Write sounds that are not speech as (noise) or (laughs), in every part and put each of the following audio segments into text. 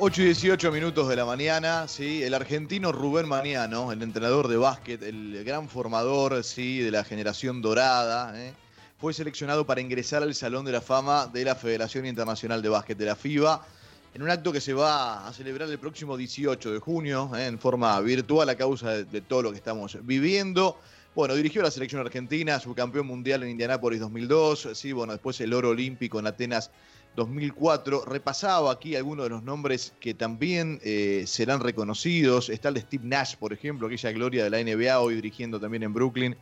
8 y 18 minutos de la mañana, ¿sí? el argentino Rubén Maniano, el entrenador de básquet, el gran formador ¿sí? de la generación dorada, ¿eh? fue seleccionado para ingresar al Salón de la Fama de la Federación Internacional de Básquet de la FIBA, en un acto que se va a celebrar el próximo 18 de junio, ¿eh? en forma virtual a causa de, de todo lo que estamos viviendo. Bueno, dirigió la selección argentina, subcampeón mundial en Indianápolis 2002, sí, bueno, después el oro olímpico en Atenas 2004. Repasaba aquí algunos de los nombres que también eh, serán reconocidos. Está el de Steve Nash, por ejemplo, aquella gloria de la NBA, hoy dirigiendo también en Brooklyn.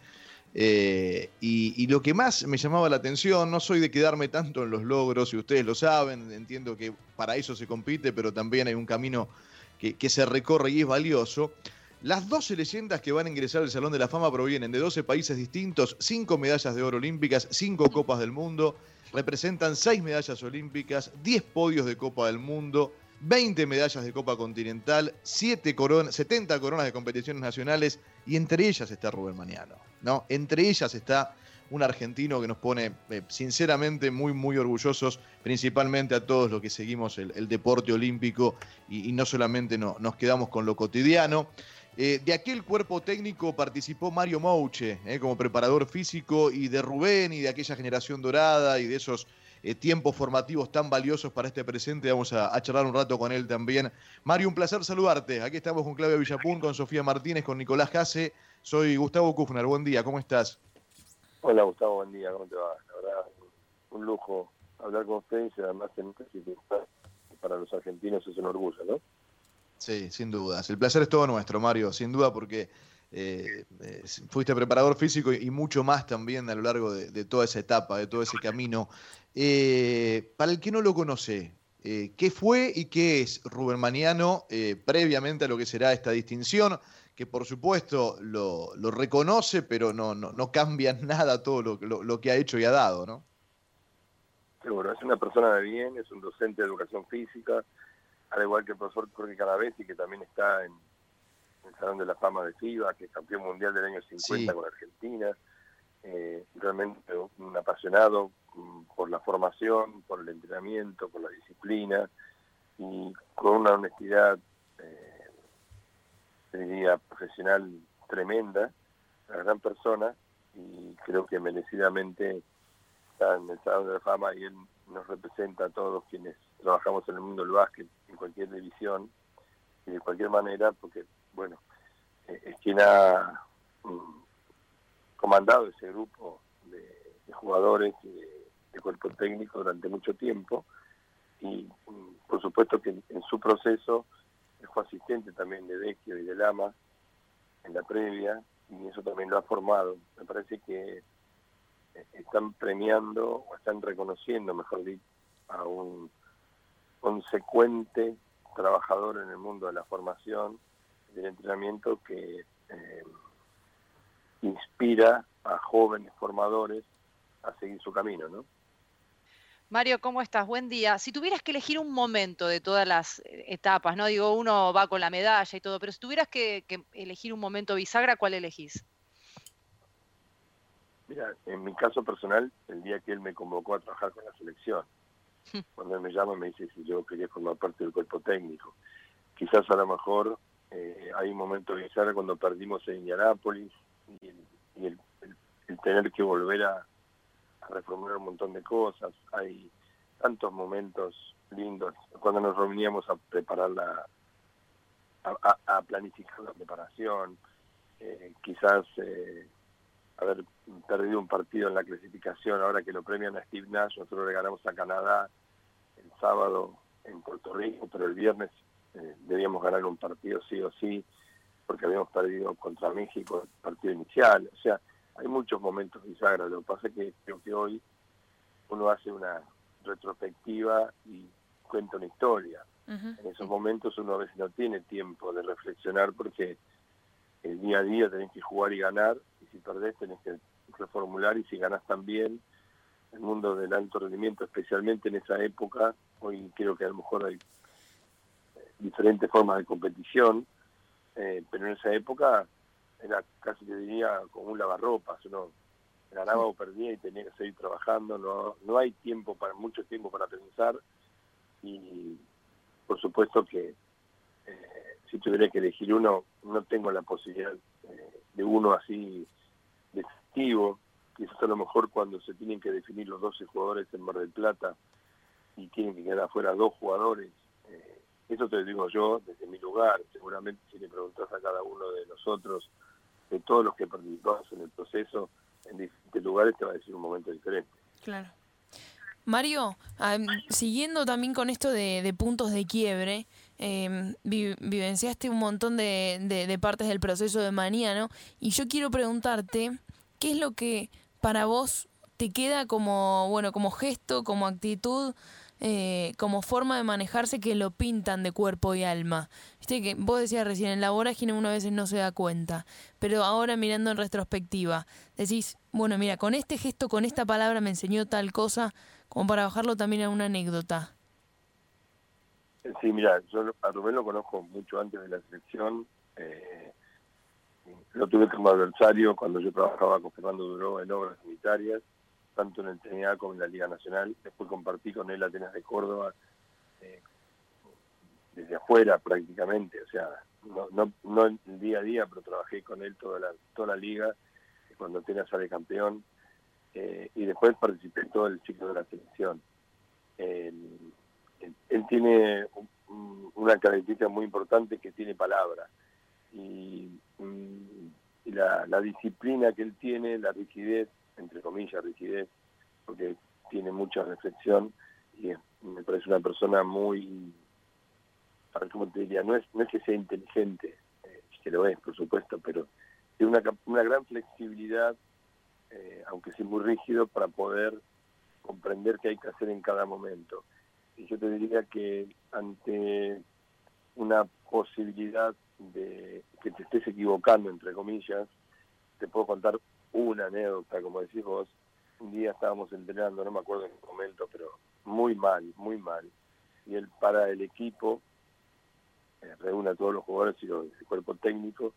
Eh, y, lo que más me llamaba la atención, no soy de quedarme tanto en los logros, y ustedes lo saben, entiendo que para eso se compite, pero también hay un camino que se recorre y es valioso. Las 12 leyendas que van a ingresar al Salón de la Fama provienen de 12 países distintos, 5 medallas de oro olímpicas, 5 copas del mundo, representan 6 medallas olímpicas, 10 podios de Copa del Mundo, 20 medallas de Copa Continental, 7 coronas, 70 coronas de competiciones nacionales y entre ellas está Rubén Maniano, ¿no? Entre ellas está un argentino que nos pone eh, sinceramente muy, muy orgullosos, principalmente a todos los que seguimos el, el deporte olímpico y, y no solamente no, nos quedamos con lo cotidiano. Eh, de aquel cuerpo técnico participó Mario Mouche eh, como preparador físico y de Rubén y de aquella generación dorada y de esos eh, tiempos formativos tan valiosos para este presente. Vamos a, charlar un rato con él también. Mario, un placer saludarte. Aquí estamos con Claudia Villapún, con Sofía Martínez, con Nicolás Jase. Soy Gustavo Kufner. Buen día, ¿cómo estás? Hola Gustavo, buen día, ¿cómo te va? La verdad, un lujo hablar con ustedes y además en para los argentinos es un orgullo, ¿no? Sí, sin dudas. El placer es todo nuestro, Mario, sin duda, porque eh, eh, fuiste preparador físico y mucho más también a lo largo de, toda esa etapa, de todo ese camino. Eh, para el que no lo conoce, eh, ¿qué fue y qué es Rubén Maniano eh, previamente a lo que será esta distinción? Que por supuesto lo, lo reconoce, pero no, no, no, cambia (laughs) nada todo lo que ha hecho y ha dado, ¿no? Seguro, es una persona de bien, es un docente de educación física, al igual que el profesor Jorge Caravesi, que también está en, en, el Salón de la Fama de FIBA, que es campeón mundial del año 50 sí. con Argentina. Eh, realmente un apasionado um, por la formación, por el entrenamiento, por la disciplina y con una honestidad, eh, diría, profesional tremenda, una gran persona y creo que merecidamente está en el Salón de la Fama y él nos representa a todos quienes trabajamos en el mundo del básquet, en cualquier división y de cualquier manera, porque, bueno, eh, es quien ha um, comandado ese grupo de, jugadores y de, cuerpo técnico durante mucho tiempo y, um, por supuesto, que en, en su proceso fue asistente también de Vecchio y de Lama en la previa y eso también lo ha formado. Me parece que eh, están premiando o están reconociendo, mejor dicho, a un consecuente trabajador en el mundo de la formación del entrenamiento que eh, inspira a jóvenes formadores a seguir su camino, ¿no? Mario, ¿cómo estás? Buen día. Si tuvieras que elegir un momento de todas las eh, etapas, ¿no? Digo, uno va con la medalla y todo, pero si tuvieras que, que elegir un momento bisagra, ¿cuál elegís? Mira, en mi caso personal, el día que él me convocó a trabajar con la selección, cuando él me llama me dice si yo quería formar parte del cuerpo técnico. Quizás a lo mejor eh, hay un momento bisagra cuando perdimos en Indianápolis y, el, y el, el, tener que volver a, a, reformular un montón de cosas. Hay tantos momentos lindos cuando nos reuníamos a preparar la, a, a planificar la preparación. Eh, quizás eh, haber perdido un partido en la clasificación, ahora que lo premian a Steve Nash, nosotros le ganamos a Canadá el sábado en Puerto Rico, pero el viernes eh, debíamos ganar un partido sí o sí, porque habíamos perdido contra México el partido inicial. O sea, hay muchos momentos bisagras. Lo que pasa es que creo que hoy uno hace una retrospectiva y cuenta una historia. Uh -huh. En esos momentos uno a veces no tiene tiempo de reflexionar porque el día a día tenés que jugar y ganar, si perdés tenés que reformular, y si ganás también, el mundo del alto rendimiento, especialmente en esa época, hoy creo que a lo mejor hay eh, diferentes formas de competición, eh, pero en esa época era casi te diría como un lavarropas, uno ganaba o perdía y tenía que seguir trabajando, no, no hay tiempo para mucho tiempo para pensar y por supuesto que eh, si tuviera que elegir uno, no tengo la posibilidad eh, de uno así decisivo. Quizás a lo mejor cuando se tienen que definir los 12 jugadores en Mar del Plata y tienen que quedar afuera dos jugadores, eh, eso te digo yo desde mi lugar. Seguramente si le preguntas a cada uno de nosotros, de todos los que participamos en el proceso, en diferentes lugares te va a decir un momento diferente. Claro. Mario, siguiendo también con esto de, puntos de quiebre, eh, vivenciaste un montón de, partes del proceso de mañana y yo quiero preguntarte, ¿qué es lo que para vos te queda como, bueno, como gesto, como actitud eh, como forma de manejarse que lo pintan de cuerpo y alma. Viste que vos decías recién, en la vorágine uno a no se da cuenta, pero ahora mirando en retrospectiva, decís, bueno, mira, con este gesto, con esta palabra me enseñó tal cosa, como para bajarlo también a una anécdota. Sí, mira, yo a Rubén lo conozco mucho antes de la selección. Eh, lo tuve como adversario cuando yo trabajaba con Fernando Duró en obras sanitarias tanto en el TNA como en la Liga Nacional. Después compartí con él Atenas de Córdoba eh, desde afuera prácticamente, o sea, no, no, no el día a día, pero trabajé con él toda la, toda la liga, cuando Atenas sale campeón, eh, y después participé en todo el ciclo de la selección. él, tiene una característica muy importante que tiene palabra, y, y la, disciplina que él tiene, la rigidez, entre comillas, rigidez, porque tiene mucha reflexión y me parece una persona muy, ¿cómo te diría? No es, no es que sea inteligente, eh, que lo es, por supuesto, pero tiene una, una gran flexibilidad, eh, aunque sea muy rígido, para poder comprender qué hay que hacer en cada momento. Y yo te diría que ante una posibilidad de que te estés equivocando, entre comillas, te puedo contar una anécdota, como decís vos, un día estábamos entrenando, no me acuerdo en qué momento, pero muy mal, muy mal. Y él para el equipo, eh, reúne a todos los jugadores y los, el cuerpo técnico,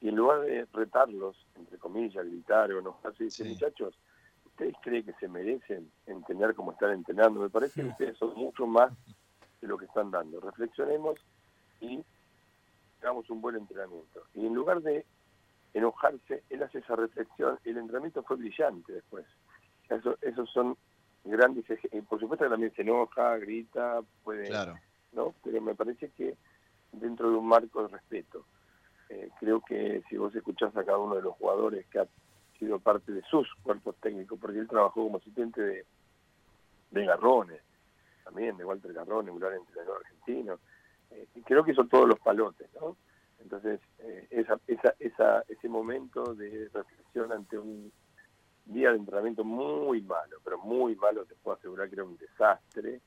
y en lugar de retarlos, entre comillas, gritar o no así, dice, muchachos, ¿ustedes creen que se merecen entender cómo están entrenando? Me parece que ustedes son mucho más de lo que están dando. Reflexionemos y hagamos un buen entrenamiento. Y en lugar de enojarse, él hace esa reflexión, el entrenamiento fue brillante después. Eso, esos son grandes ejemplos. Por supuesto que también se enoja, grita, puede... Claro. ¿no? Pero me parece que dentro de un marco de respeto. Eh, creo que si vos escuchás a cada uno de los jugadores que ha sido parte de sus cuerpos técnicos, porque él trabajó como asistente de, de Garrones, también de Walter Garrones, un gran entrenador argentino, eh, creo que son todos los palotes, ¿no? Entonces, eh, esa, esa, esa, ese momento de reflexión ante un día de entrenamiento muy malo, pero muy malo, te puedo asegurar que era un desastre,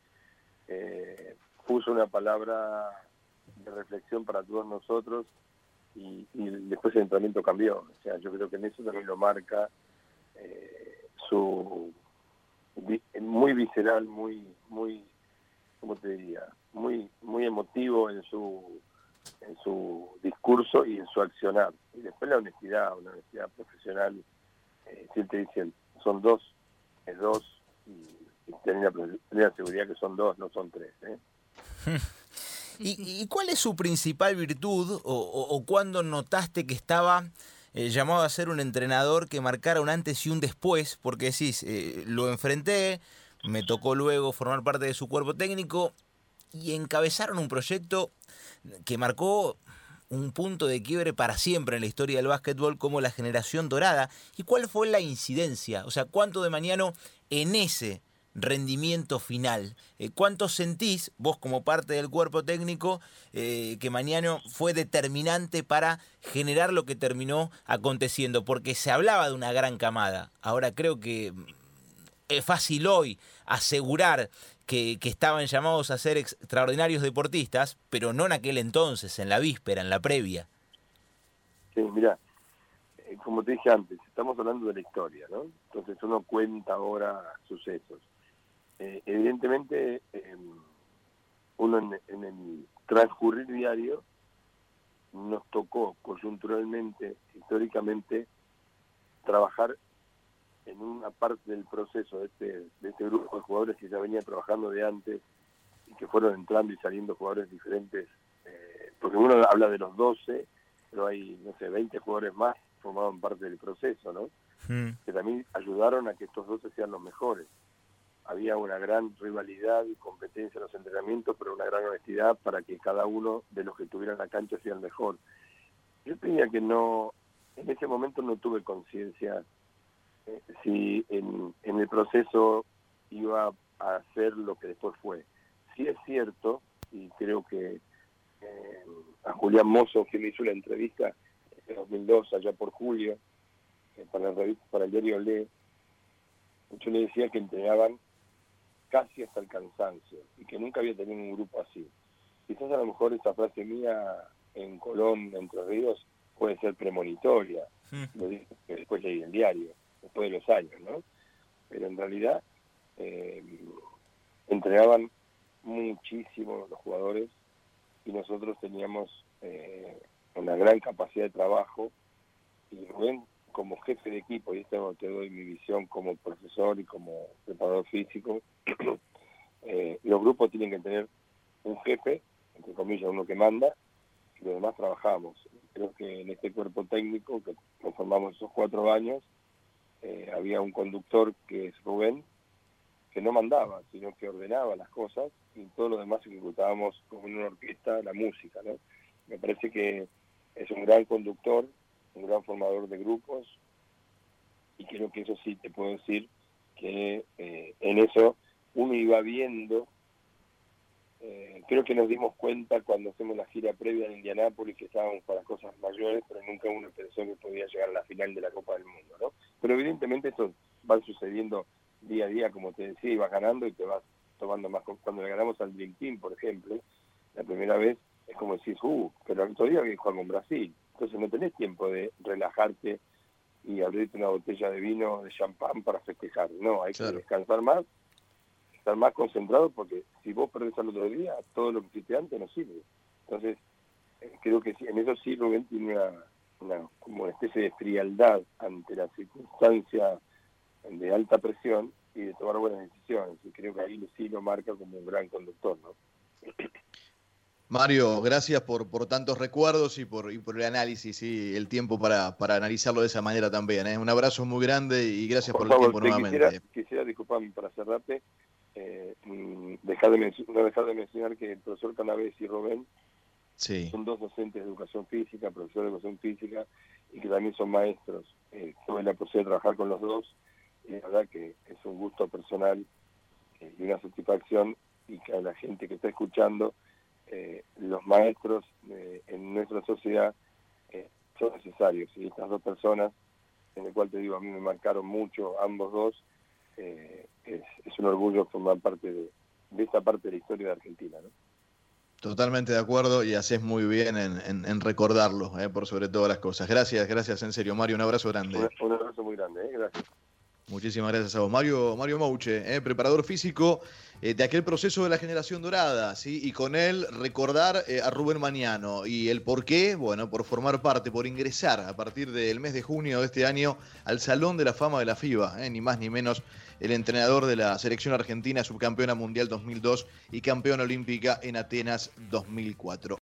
eh, puso una palabra de reflexión para todos nosotros y, después el entrenamiento cambió. O sea, yo creo que en eso también lo marca eh, su muy visceral, muy, muy, ¿cómo te diría? Muy, muy emotivo en su en su discurso y en su accionar. Y después la honestidad, una honestidad profesional, eh, te dicen, son dos, es dos, y, tener, la, seguridad que son dos, no son tres. ¿eh? (laughs) ¿Y, cuál es su principal virtud o, o, cuándo notaste que estaba eh, llamado a ser un entrenador que marcara un antes y un después? Porque decís, eh, lo enfrenté, me tocó luego formar parte de su cuerpo técnico y encabezaron un proyecto que marcó un punto de quiebre para siempre en la historia del básquetbol como la generación dorada. ¿Y cuál fue la incidencia? O sea, ¿cuánto de mañana en ese rendimiento final? Eh, ¿Cuánto sentís vos como parte del cuerpo técnico eh, que mañana fue determinante para generar lo que terminó aconteciendo? Porque se hablaba de una gran camada. Ahora creo que es fácil hoy asegurar que, estaban llamados a ser extraordinarios deportistas, pero no en aquel entonces, en la víspera, en la previa. Sí, mira, eh, como te dije antes, estamos hablando de la historia, ¿no? Entonces uno cuenta ahora sucesos. Eh, evidentemente, em, uno en, en, el transcurrir diario nos tocó coyunturalmente, históricamente, trabajar en una parte del proceso de este, de este grupo de jugadores que ya venía trabajando de antes que fueron entrando y saliendo jugadores diferentes, eh, porque uno habla de los 12, pero hay, no sé, 20 jugadores más formaban parte del proceso, ¿no? Hmm. Que también ayudaron a que estos 12 sean los mejores. Había una gran rivalidad y competencia en los entrenamientos, pero una gran honestidad para que cada uno de los que tuvieran la cancha sea el mejor. Yo tenía que no, en ese momento no tuve conciencia si en, en el proceso iba a hacer lo que después fue. Sí es cierto, y creo que eh, a Julián Mozo, que me hizo la entrevista en 2002, allá por julio, eh, para, el, para el diario Le, yo le decía que entregaban casi hasta el cansancio y que nunca había tenido un grupo así. Quizás a lo mejor esa frase mía en Colón, Entre Ríos, puede ser premonitoria, lo dije que después leí el diario, después de los años, ¿no? Pero en realidad eh, entregaban muchísimo los jugadores y nosotros teníamos eh, una gran capacidad de trabajo y Rubén como jefe de equipo, y esto te doy mi visión como profesor y como preparador físico, (clears throat) eh, los grupos tienen que tener un jefe, entre comillas, uno que manda, y los demás trabajamos. Creo que en este cuerpo técnico que conformamos esos cuatro años, eh, había un conductor que es Rubén, que no mandaba, sino que ordenaba las cosas y todos los demás ejecutábamos como en una orquesta la música, ¿no? Me parece que es un gran conductor, un gran formador de grupos y creo que eso sí te puedo decir que eh, en eso uno iba viendo, eh, creo que nos dimos cuenta cuando hacemos la gira previa en Indianápolis que estábamos para cosas mayores, pero nunca uno pensó que podía llegar a la final de la Copa del Mundo, ¿no? Pero evidentemente esto va sucediendo día a día, como te decía, ibas ganando y te vas tomando más. Cuando le ganamos al Dream Team, por ejemplo, la primera vez es como decís, uh, pero el otro día que con Brasil. Entonces no tenés tiempo de relajarte y abrirte una botella de vino, de champán para festejar. No, hay que descansar más, estar más concentrado porque si vos perdés al otro día, todo lo que hiciste antes no sirve. Entonces, eh, creo que en eso sí Rubén tiene una, una, como una especie de frialdad ante la circunstancia de alta presión y de tomar buenas decisiones. Y creo que ahí sí lo marca como un gran conductor, ¿no? Mario, gracias por, por tantos recuerdos y por, y por el análisis y el tiempo para, para analizarlo de esa manera también. ¿eh? Un abrazo muy grande y gracias por, el tiempo nuevamente. Quisiera, quisiera disculparme para cerrarte, eh, mm, dejar de no dejar de mencionar que el profesor Canavés y Rubén son dos docentes de educación física, profesores de educación física y que también son maestros. Eh, tuve la posibilidad de trabajar con los dos y la verdad que es un gusto personal eh, y una satisfacción y que a la gente que está escuchando, eh, los maestros en nuestra sociedad eh, son necesarios y estas dos personas, en el cual te digo, a mí me marcaron mucho, ambos dos, es, un orgullo formar parte de, esta parte de la historia de Argentina. Totalmente de acuerdo y haces muy bien en, recordarlo, por sobre todas las cosas. Gracias, gracias en serio, Mario. Un abrazo grande. Un, abrazo muy grande, gracias. Muchísimas gracias a vos. Mario, Mario Mouche, eh, preparador físico eh, de aquel proceso de la generación dorada, ¿sí? y con él recordar eh, a Rubén Mañano y el por qué, bueno, por formar parte, por ingresar a partir del mes de junio de este año al Salón de la Fama de la FIBA, ni más ni menos el entrenador de la selección argentina, subcampeona mundial 2002 y campeona olímpica en Atenas 2004.